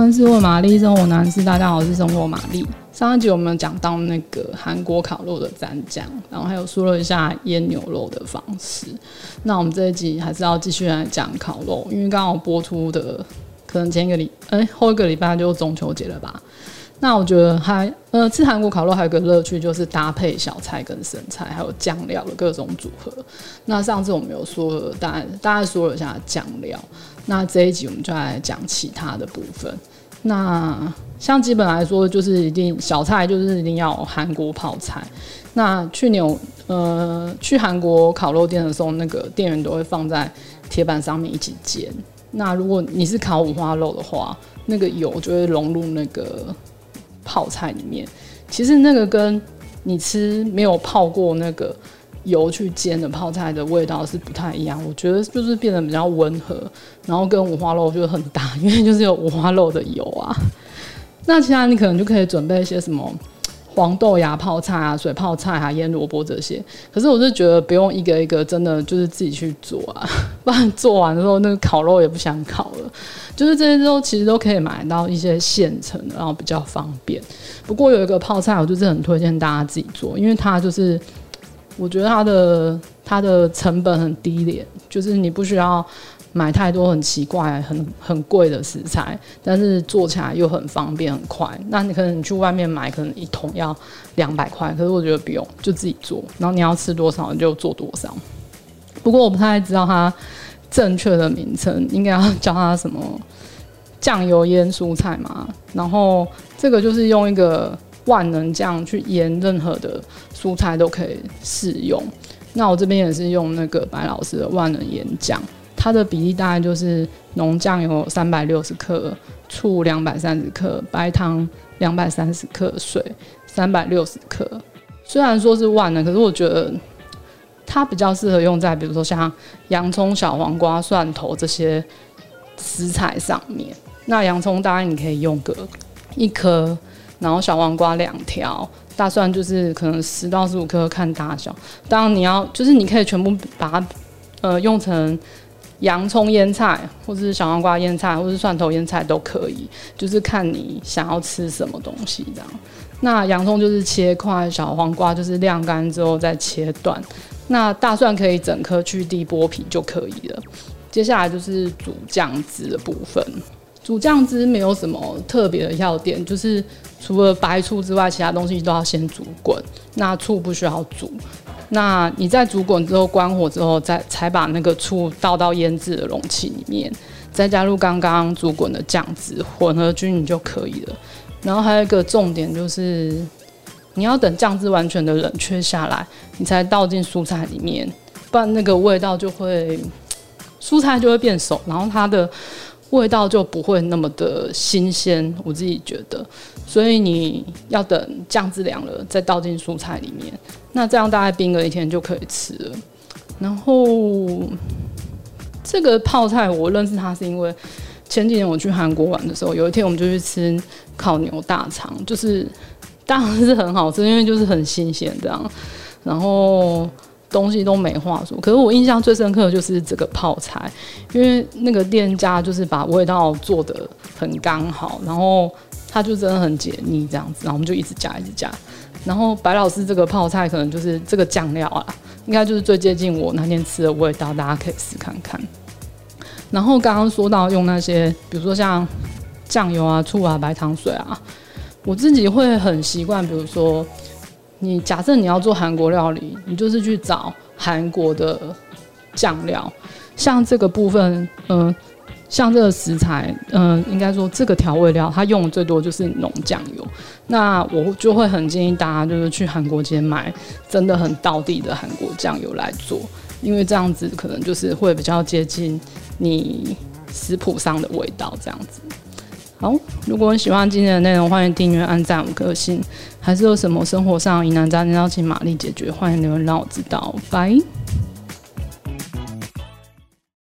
万事问玛丽，生活男士，大家好，我是生活玛丽。上一集我们讲到那个韩国烤肉的蘸酱，然后还有说了一下腌牛肉的方式。那我们这一集还是要继续来讲烤肉，因为刚好播出的可能前一个礼，哎，后一个礼拜就中秋节了吧。那我觉得还呃吃韩国烤肉还有个乐趣，就是搭配小菜跟生菜，还有酱料的各种组合。那上次我们有说了，大概大概说了一下酱料。那这一集我们就来讲其他的部分。那像基本来说，就是一定小菜就是一定要韩国泡菜。那去年我呃去韩国烤肉店的时候，那个店员都会放在铁板上面一起煎。那如果你是烤五花肉的话，那个油就会融入那个。泡菜里面，其实那个跟你吃没有泡过那个油去煎的泡菜的味道是不太一样。我觉得就是变得比较温和，然后跟五花肉就很搭，因为就是有五花肉的油啊。那其他你可能就可以准备一些什么。黄豆芽泡菜啊，水泡菜啊，腌萝卜这些，可是我是觉得不用一个一个，真的就是自己去做啊，不然做完之后那个烤肉也不想烤了。就是这些都其实都可以买到一些现成的，然后比较方便。不过有一个泡菜，我就是很推荐大家自己做，因为它就是我觉得它的它的成本很低廉，就是你不需要。买太多很奇怪、很很贵的食材，但是做起来又很方便、很快。那你可能你去外面买，可能一桶要两百块，可是我觉得不用，就自己做。然后你要吃多少你就做多少。不过我不太知道它正确的名称，应该要叫它什么酱油腌蔬菜嘛。然后这个就是用一个万能酱去腌任何的蔬菜都可以适用。那我这边也是用那个白老师的万能腌酱。它的比例大概就是浓酱油三百六十克，醋两百三十克，白糖两百三十克，水三百六十克。虽然说是万能，可是我觉得它比较适合用在比如说像洋葱、小黄瓜、蒜头这些食材上面。那洋葱当然你可以用个一颗，然后小黄瓜两条，大蒜就是可能十到十五颗看大小。当然你要就是你可以全部把它呃用成。洋葱腌菜，或者是小黄瓜腌菜，或者是蒜头腌菜都可以，就是看你想要吃什么东西这样。那洋葱就是切块，小黄瓜就是晾干之后再切断。那大蒜可以整颗去蒂剥皮就可以了。接下来就是煮酱汁的部分。煮酱汁没有什么特别的要点，就是除了白醋之外，其他东西都要先煮滚。那醋不需要煮。那你在煮滚之后关火之后，再才把那个醋倒到腌制的容器里面，再加入刚刚煮滚的酱汁，混合均匀就可以了。然后还有一个重点就是，你要等酱汁完全的冷却下来，你才倒进蔬菜里面，不然那个味道就会，蔬菜就会变熟，然后它的。味道就不会那么的新鲜，我自己觉得，所以你要等酱汁凉了再倒进蔬菜里面，那这样大概冰个一天就可以吃了。然后这个泡菜我认识它是因为前几年我去韩国玩的时候，有一天我们就去吃烤牛大肠，就是当然是很好吃，因为就是很新鲜这样，然后。东西都没话说，可是我印象最深刻的就是这个泡菜，因为那个店家就是把味道做得很刚好，然后它就真的很解腻这样子，然后我们就一直加一直加，然后白老师这个泡菜可能就是这个酱料啊，应该就是最接近我那天吃的味道，大家可以试看看。然后刚刚说到用那些，比如说像酱油啊、醋啊、白糖水啊，我自己会很习惯，比如说。你假设你要做韩国料理，你就是去找韩国的酱料，像这个部分，嗯、像这个食材，嗯、应该说这个调味料，它用的最多就是浓酱油。那我就会很建议大家就是去韩国街买真的很道地的韩国酱油来做，因为这样子可能就是会比较接近你食谱上的味道，这样子。好，如果你喜欢今天的内容，欢迎订阅、按赞五颗星。还是有什么生活上疑难杂症要请玛丽解决，欢迎留言让我知道。拜。